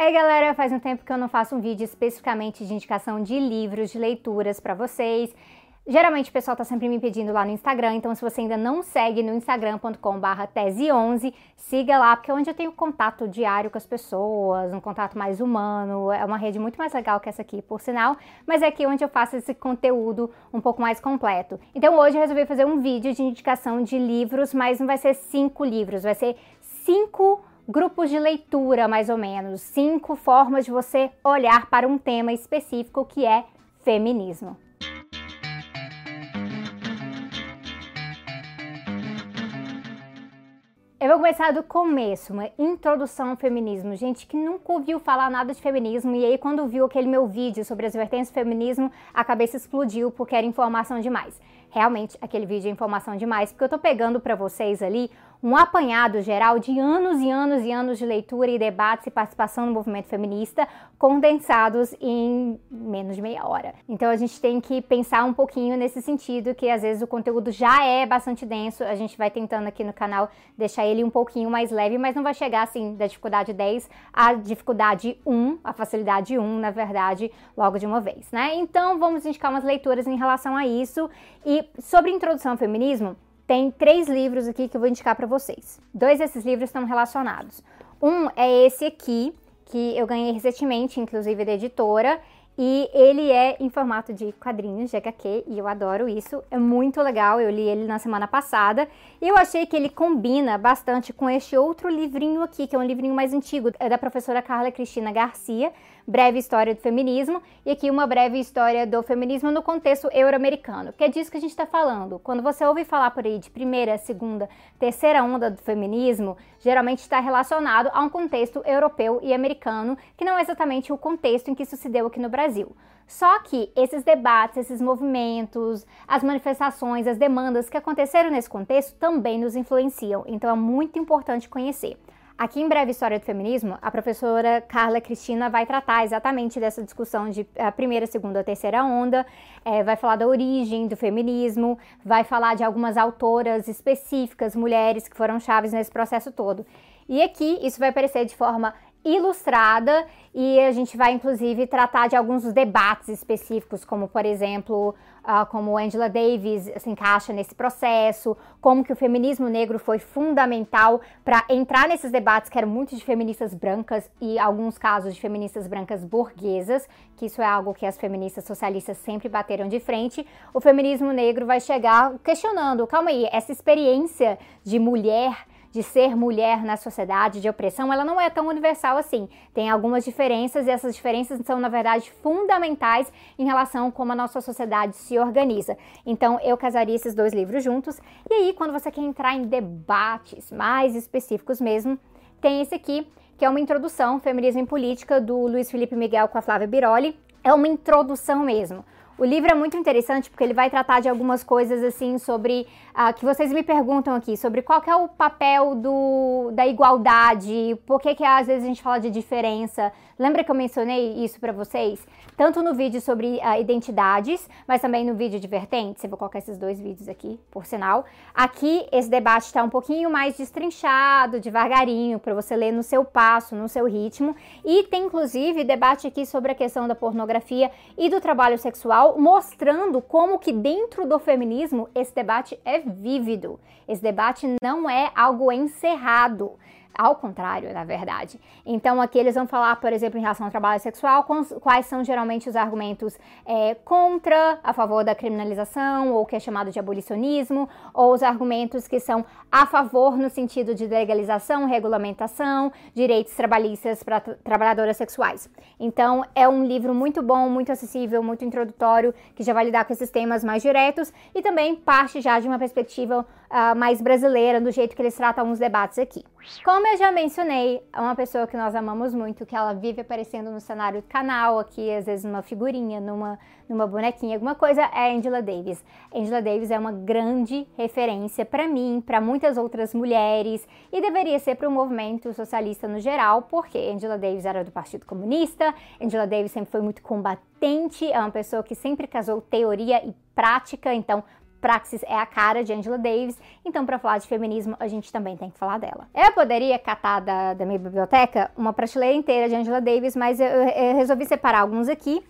Ei galera, faz um tempo que eu não faço um vídeo especificamente de indicação de livros, de leituras para vocês. Geralmente o pessoal tá sempre me pedindo lá no Instagram, então se você ainda não segue no instagram.com/barra tese11, siga lá, porque é onde eu tenho contato diário com as pessoas, um contato mais humano, é uma rede muito mais legal que essa aqui, por sinal, mas é aqui onde eu faço esse conteúdo um pouco mais completo. Então hoje eu resolvi fazer um vídeo de indicação de livros, mas não vai ser cinco livros, vai ser cinco grupos de leitura, mais ou menos, cinco formas de você olhar para um tema específico que é feminismo. Eu vou começar do começo, uma introdução ao feminismo. Gente que nunca ouviu falar nada de feminismo e aí quando viu aquele meu vídeo sobre as vertentes do feminismo, a cabeça explodiu porque era informação demais. Realmente, aquele vídeo é informação demais, porque eu tô pegando para vocês ali um apanhado geral de anos e anos e anos de leitura e debates e participação no movimento feminista condensados em menos de meia hora. Então a gente tem que pensar um pouquinho nesse sentido, que às vezes o conteúdo já é bastante denso, a gente vai tentando aqui no canal deixar ele um pouquinho mais leve, mas não vai chegar assim da dificuldade 10 à dificuldade 1, a facilidade 1, na verdade, logo de uma vez, né? Então vamos indicar umas leituras em relação a isso e sobre introdução ao feminismo, tem três livros aqui que eu vou indicar para vocês. Dois desses livros estão relacionados. Um é esse aqui, que eu ganhei recentemente, inclusive da editora, e ele é em formato de quadrinhos de HQ e eu adoro isso. É muito legal, eu li ele na semana passada e eu achei que ele combina bastante com este outro livrinho aqui, que é um livrinho mais antigo, é da professora Carla Cristina Garcia, breve história do feminismo, e aqui uma breve história do feminismo no contexto euro-americano, que é disso que a gente está falando. Quando você ouve falar por aí de primeira, segunda, terceira onda do feminismo, geralmente está relacionado a um contexto europeu e americano, que não é exatamente o contexto em que isso se deu aqui no Brasil. Só que esses debates, esses movimentos, as manifestações, as demandas que aconteceram nesse contexto também nos influenciam, então é muito importante conhecer. Aqui em Breve História do Feminismo, a professora Carla Cristina vai tratar exatamente dessa discussão de a primeira, segunda, terceira onda, é, vai falar da origem do feminismo, vai falar de algumas autoras específicas, mulheres que foram chaves nesse processo todo. E aqui isso vai aparecer de forma ilustrada e a gente vai inclusive tratar de alguns debates específicos, como por exemplo, uh, como Angela Davis se encaixa nesse processo, como que o feminismo negro foi fundamental para entrar nesses debates que eram muito de feministas brancas e alguns casos de feministas brancas burguesas, que isso é algo que as feministas socialistas sempre bateram de frente. O feminismo negro vai chegar questionando, calma aí, essa experiência de mulher de ser mulher na sociedade de opressão, ela não é tão universal assim. Tem algumas diferenças e essas diferenças são, na verdade, fundamentais em relação a como a nossa sociedade se organiza. Então, eu casaria esses dois livros juntos. E aí, quando você quer entrar em debates mais específicos mesmo, tem esse aqui, que é uma introdução, Feminismo em Política, do Luiz Felipe Miguel com a Flávia Biroli. É uma introdução mesmo. O livro é muito interessante porque ele vai tratar de algumas coisas assim sobre uh, que vocês me perguntam aqui sobre qual é o papel do, da igualdade, por que, que às vezes a gente fala de diferença. Lembra que eu mencionei isso para vocês? Tanto no vídeo sobre uh, identidades, mas também no vídeo de vertentes. Eu vou colocar esses dois vídeos aqui, por sinal. Aqui esse debate está um pouquinho mais destrinchado, devagarinho, para você ler no seu passo, no seu ritmo. E tem inclusive debate aqui sobre a questão da pornografia e do trabalho sexual mostrando como que dentro do feminismo esse debate é vívido. Esse debate não é algo encerrado. Ao contrário, na verdade. Então, aqui eles vão falar, por exemplo, em relação ao trabalho sexual, quais são geralmente os argumentos é, contra, a favor da criminalização, ou que é chamado de abolicionismo, ou os argumentos que são a favor no sentido de legalização, regulamentação, direitos trabalhistas para trabalhadoras sexuais. Então, é um livro muito bom, muito acessível, muito introdutório, que já vai lidar com esses temas mais diretos e também parte já de uma perspectiva uh, mais brasileira, do jeito que eles tratam os debates aqui. Como eu já mencionei, é uma pessoa que nós amamos muito, que ela vive aparecendo no cenário do canal, aqui às vezes numa figurinha, numa, numa bonequinha, alguma coisa, é Angela Davis. Angela Davis é uma grande referência para mim, para muitas outras mulheres e deveria ser para o movimento socialista no geral, porque Angela Davis era do Partido Comunista, Angela Davis sempre foi muito combatente, é uma pessoa que sempre casou teoria e prática, então Praxis é a cara de Angela Davis, então para falar de feminismo a gente também tem que falar dela. Eu poderia catar da, da minha biblioteca uma prateleira inteira de Angela Davis, mas eu, eu resolvi separar alguns aqui.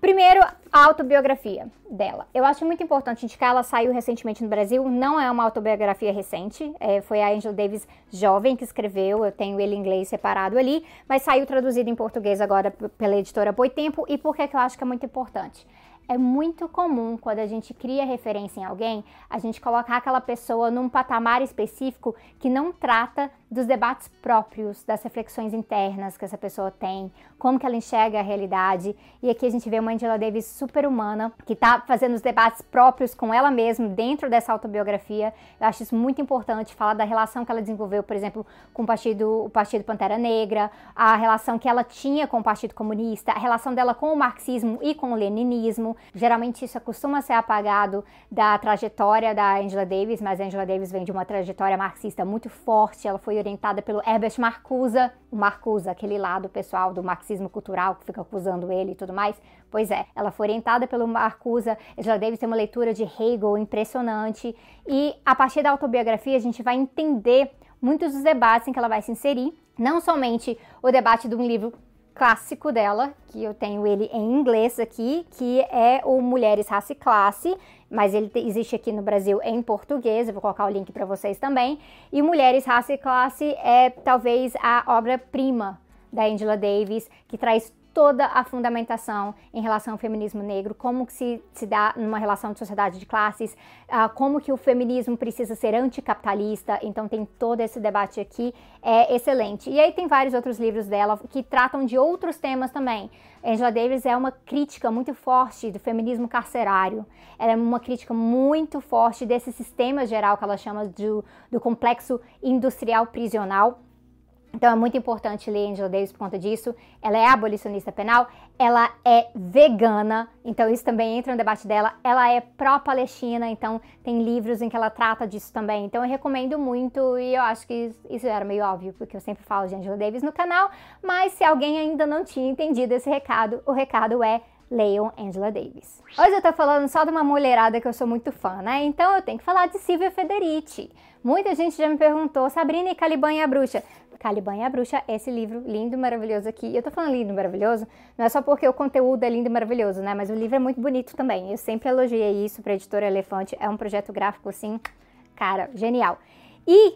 Primeiro, a autobiografia dela. Eu acho muito importante indicar, ela saiu recentemente no Brasil, não é uma autobiografia recente, é, foi a Angela Davis jovem que escreveu, eu tenho ele em inglês separado ali, mas saiu traduzido em português agora pela editora Boitempo, e por que eu acho que é muito importante? É muito comum quando a gente cria referência em alguém, a gente colocar aquela pessoa num patamar específico que não trata dos debates próprios, das reflexões internas que essa pessoa tem, como que ela enxerga a realidade. E aqui a gente vê uma Angela Davis super humana, que está fazendo os debates próprios com ela mesma dentro dessa autobiografia. Eu acho isso muito importante, falar da relação que ela desenvolveu, por exemplo, com o Partido, o Partido Pantera Negra, a relação que ela tinha com o Partido Comunista, a relação dela com o marxismo e com o leninismo. Geralmente isso costuma ser apagado da trajetória da Angela Davis, mas a Angela Davis vem de uma trajetória marxista muito forte, ela foi orientada pelo Herbert Marcuse, o Marcuse, aquele lado pessoal do marxismo cultural que fica acusando ele e tudo mais. Pois é, ela foi orientada pelo Marcuse, Angela Davis tem uma leitura de Hegel impressionante e a partir da autobiografia a gente vai entender muitos dos debates em que ela vai se inserir, não somente o debate de um livro clássico dela, que eu tenho ele em inglês aqui, que é o Mulheres, Raça e Classe, mas ele existe aqui no Brasil em português, eu vou colocar o link para vocês também. E Mulheres, Raça e Classe é talvez a obra-prima da Angela Davis, que traz toda a fundamentação em relação ao feminismo negro, como que se, se dá numa relação de sociedade de classes, uh, como que o feminismo precisa ser anticapitalista, então tem todo esse debate aqui, é excelente. E aí tem vários outros livros dela que tratam de outros temas também. Angela Davis é uma crítica muito forte do feminismo carcerário, ela é uma crítica muito forte desse sistema geral que ela chama do, do complexo industrial prisional, então é muito importante ler Angela Davis por conta disso. Ela é abolicionista penal, ela é vegana, então isso também entra no debate dela. Ela é pró-Palestina, então tem livros em que ela trata disso também. Então eu recomendo muito e eu acho que isso era meio óbvio, porque eu sempre falo de Angela Davis no canal, mas se alguém ainda não tinha entendido esse recado, o recado é leiam Angela Davis. Hoje eu tô falando só de uma mulherada que eu sou muito fã, né? Então eu tenho que falar de Silvia Federici. Muita gente já me perguntou, Sabrina e Caliban e a Bruxa. Caliban e a Bruxa, esse livro lindo, maravilhoso aqui. Eu tô falando lindo, maravilhoso, não é só porque o conteúdo é lindo e maravilhoso, né? Mas o livro é muito bonito também. Eu sempre elogiei isso pra editora Elefante. É um projeto gráfico, assim, cara, genial. E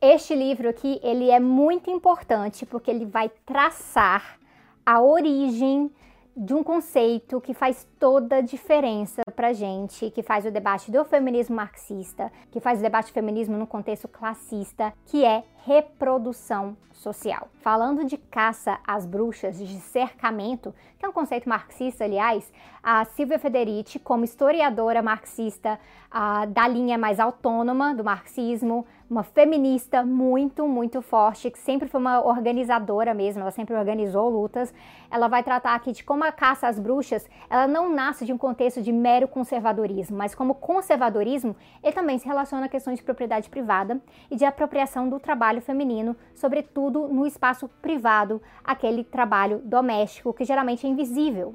este livro aqui, ele é muito importante porque ele vai traçar a origem de um conceito que faz toda a diferença pra gente, que faz o debate do feminismo marxista, que faz o debate do feminismo no contexto classista, que é reprodução social. Falando de caça às bruxas, de cercamento, que é um conceito marxista, aliás, a Silvia Federici, como historiadora marxista a, da linha mais autônoma do marxismo, uma feminista muito, muito forte, que sempre foi uma organizadora mesmo, ela sempre organizou lutas. Ela vai tratar aqui de como a caça às bruxas, ela não nasce de um contexto de mero conservadorismo, mas como conservadorismo, ele também se relaciona a questões de propriedade privada e de apropriação do trabalho feminino, sobretudo no espaço privado, aquele trabalho doméstico que geralmente é invisível.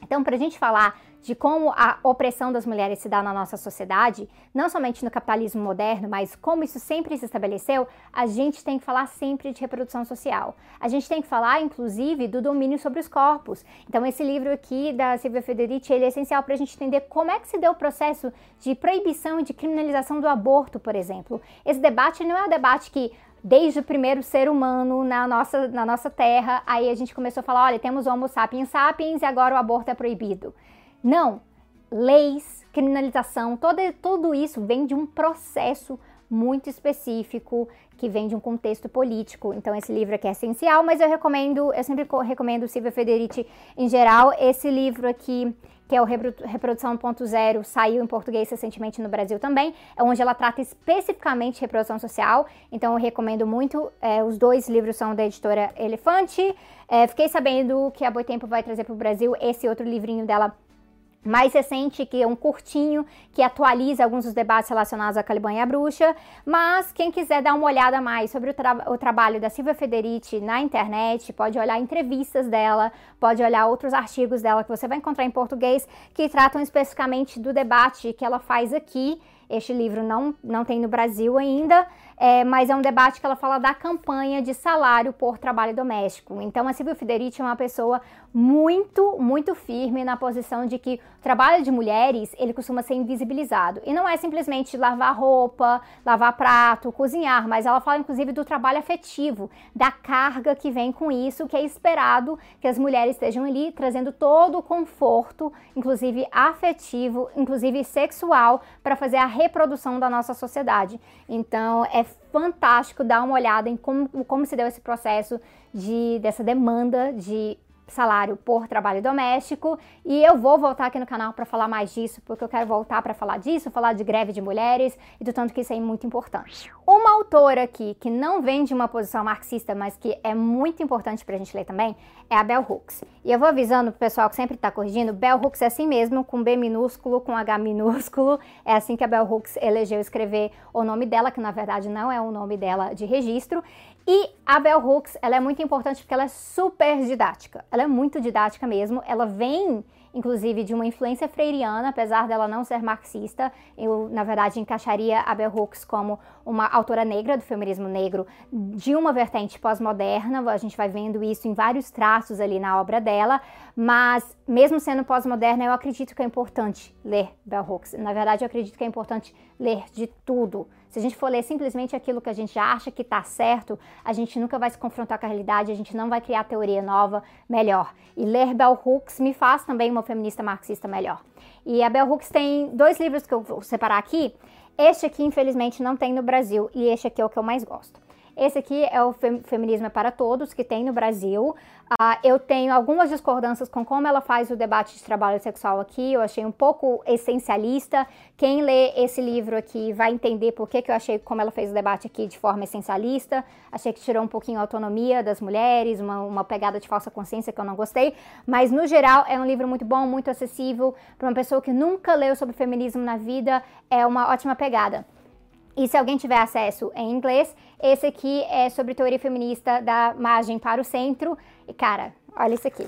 Então, para a gente falar de como a opressão das mulheres se dá na nossa sociedade, não somente no capitalismo moderno, mas como isso sempre se estabeleceu, a gente tem que falar sempre de reprodução social. A gente tem que falar, inclusive, do domínio sobre os corpos. Então, esse livro aqui da Silvia Federici, ele é essencial para a gente entender como é que se deu o processo de proibição e de criminalização do aborto, por exemplo. Esse debate não é um debate que desde o primeiro ser humano na nossa, na nossa terra, aí a gente começou a falar, olha, temos o Homo sapiens sapiens e agora o aborto é proibido. Não, leis, criminalização, todo, tudo isso vem de um processo muito específico que vem de um contexto político. Então esse livro aqui é essencial, mas eu recomendo, eu sempre recomendo Silvia Federici em geral. Esse livro aqui, que é o Reprodução 1.0, saiu em português recentemente no Brasil também, é onde ela trata especificamente de reprodução social. Então eu recomendo muito. É, os dois livros são da editora Elefante. É, fiquei sabendo que a Boitempo vai trazer para o Brasil esse outro livrinho dela mais recente, que é um curtinho, que atualiza alguns dos debates relacionados à Caliban e a Bruxa. Mas quem quiser dar uma olhada mais sobre o, tra o, trabalho da Silvia Federici na internet, pode olhar entrevistas dela, pode olhar outros artigos dela que você vai encontrar em português, que tratam especificamente do debate que ela faz aqui. Este livro não, não tem no Brasil ainda, é, mas é um debate que ela fala da campanha de salário por trabalho doméstico. Então, a Silvia Federici é uma pessoa muito, muito firme na posição de que o trabalho de mulheres, ele costuma ser invisibilizado. E não é simplesmente lavar roupa, lavar prato, cozinhar, mas ela fala inclusive do trabalho afetivo, da carga que vem com isso, que é esperado que as mulheres estejam ali trazendo todo o conforto, inclusive afetivo, inclusive sexual, para fazer a reprodução da nossa sociedade. Então, é fantástico dar uma olhada em como, como se deu esse processo de, dessa demanda de salário por trabalho doméstico e eu vou voltar aqui no canal para falar mais disso, porque eu quero voltar para falar disso, falar de greve de mulheres e do tanto que isso é muito importante. Uma autora aqui que não vem de uma posição marxista, mas que é muito importante para a gente ler também, é a Bell Hooks. E eu vou avisando pro pessoal que sempre está corrigindo, Bell Hooks é assim mesmo, com B minúsculo, com H minúsculo, é assim que a Bell Hooks elegeu escrever o nome dela, que na verdade não é o nome dela de registro. E a Bell Hooks, ela é muito importante porque ela é super didática. Ela é muito didática mesmo. Ela vem, inclusive, de uma influência freiriana, apesar dela não ser marxista. Eu, na verdade, encaixaria a Bell Hooks como uma autora negra do feminismo negro de uma vertente pós-moderna. A gente vai vendo isso em vários traços ali na obra dela. Mas, mesmo sendo pós-moderna, eu acredito que é importante ler Bell Hooks. Na verdade, eu acredito que é importante ler de tudo se a gente for ler simplesmente aquilo que a gente acha que está certo, a gente nunca vai se confrontar com a realidade, a gente não vai criar teoria nova melhor. E ler Bell Hooks me faz também uma feminista marxista melhor. E a Bell Hooks tem dois livros que eu vou separar aqui. Este aqui, infelizmente, não tem no Brasil e este aqui é o que eu mais gosto. Esse aqui é o Feminismo é para Todos, que tem no Brasil. Uh, eu tenho algumas discordâncias com como ela faz o debate de trabalho sexual aqui. Eu achei um pouco essencialista. Quem lê esse livro aqui vai entender por que, que eu achei como ela fez o debate aqui de forma essencialista. Achei que tirou um pouquinho a autonomia das mulheres, uma, uma pegada de falsa consciência que eu não gostei. Mas, no geral, é um livro muito bom, muito acessível. Para uma pessoa que nunca leu sobre feminismo na vida, é uma ótima pegada. E se alguém tiver acesso em inglês, esse aqui é sobre teoria feminista da margem para o centro. E cara, olha isso aqui.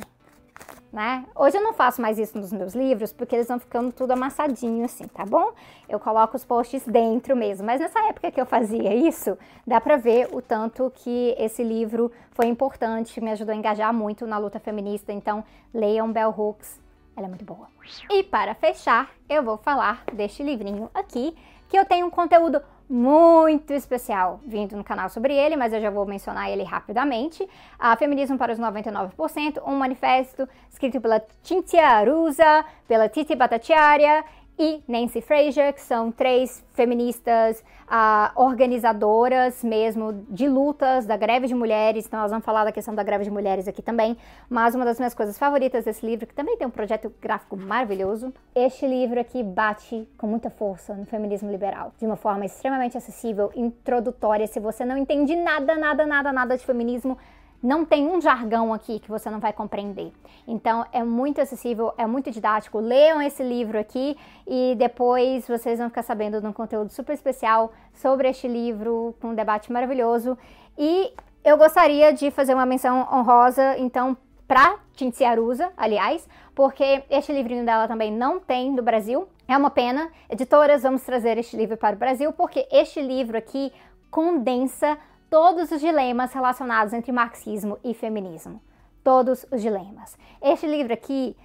Né? Hoje eu não faço mais isso nos meus livros, porque eles vão ficando tudo amassadinho assim, tá bom? Eu coloco os posts dentro mesmo, mas nessa época que eu fazia isso, dá pra ver o tanto que esse livro foi importante, me ajudou a engajar muito na luta feminista, então leiam Bell Hooks, ela é muito boa. E para fechar, eu vou falar deste livrinho aqui, que eu tenho um conteúdo muito especial vindo no canal sobre ele, mas eu já vou mencionar ele rapidamente. A Feminismo para os 99%, um manifesto escrito pela Cinzia Arusa, pela Titi Bhattacharya e Nancy Fraser, que são três feministas uh, organizadoras mesmo de lutas da greve de mulheres. Então, nós vamos falar da questão da greve de mulheres aqui também. Mas uma das minhas coisas favoritas desse livro, que também tem um projeto gráfico maravilhoso, este livro aqui bate com muita força no feminismo liberal, de uma forma extremamente acessível, introdutória. Se você não entende nada, nada, nada, nada de feminismo, não tem um jargão aqui que você não vai compreender. Então é muito acessível, é muito didático. Leiam esse livro aqui e depois vocês vão ficar sabendo de um conteúdo super especial sobre este livro, com um debate maravilhoso. E eu gostaria de fazer uma menção honrosa, então, para Cinzia Arusa, aliás, porque este livrinho dela também não tem no Brasil. É uma pena. Editoras, vamos trazer este livro para o Brasil, porque este livro aqui condensa todos os dilemas relacionados entre marxismo e feminismo. Todos os dilemas. Este livro aqui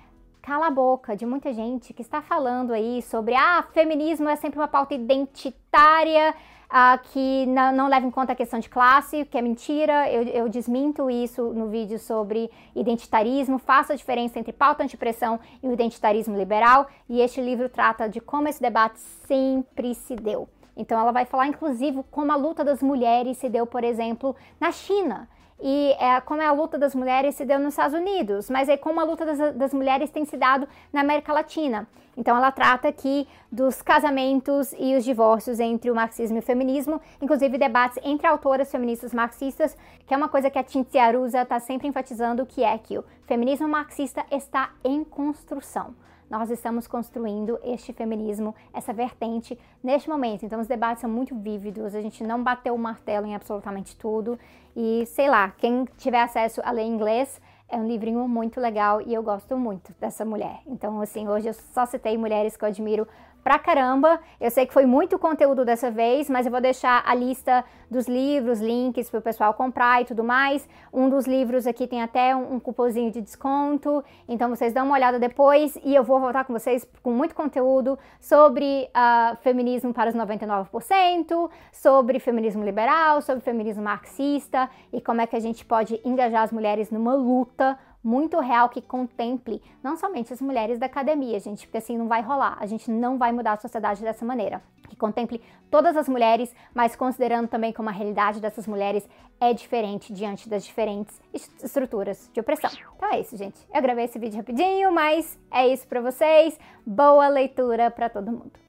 cala a boca de muita gente que está falando aí sobre ah, feminismo é sempre uma pauta identitária ah, que não, não, leva em conta a questão de classe, que é mentira. Eu, eu desminto isso no vídeo sobre identitarismo. Faça a diferença entre pauta antipressão e o identitarismo liberal. E este livro trata de como esse debate sempre se deu. Então ela vai falar, inclusive, como a luta das mulheres se deu, por exemplo, na China. E é, como a luta das mulheres se deu nos Estados Unidos, mas é como a luta das, das mulheres tem se dado na América Latina. Então ela trata aqui dos casamentos e os divórcios entre o marxismo e o feminismo, inclusive debates entre autoras feministas marxistas, que é uma coisa que a Cinzia Arusa está sempre enfatizando, que é que o feminismo marxista está em construção. Nós estamos construindo este feminismo, essa vertente neste momento. Então os debates são muito vívidos, a gente não bateu o martelo em absolutamente tudo e sei lá, quem tiver acesso a ler inglês, é um livrinho muito legal e eu gosto muito dessa mulher. Então, assim, hoje eu só citei mulheres que eu admiro pra caramba. Eu sei que foi muito conteúdo dessa vez, mas eu vou deixar a lista dos livros, links para o pessoal comprar e tudo mais. Um dos livros aqui tem até um, um cupomzinho de desconto, então vocês dão uma olhada depois e eu vou voltar com vocês com muito conteúdo sobre uh, feminismo para os 99%, sobre feminismo liberal, sobre feminismo marxista e como é que a gente pode engajar as mulheres numa luta muito real que contemple não somente as mulheres da academia, gente, porque assim não vai rolar. A gente não vai mudar a sociedade dessa maneira. Que contemple todas as mulheres, mas considerando também como a realidade dessas mulheres é diferente diante das diferentes estruturas de opressão. Então é isso, gente. Eu gravei esse vídeo rapidinho, mas é isso para vocês. Boa leitura para todo mundo.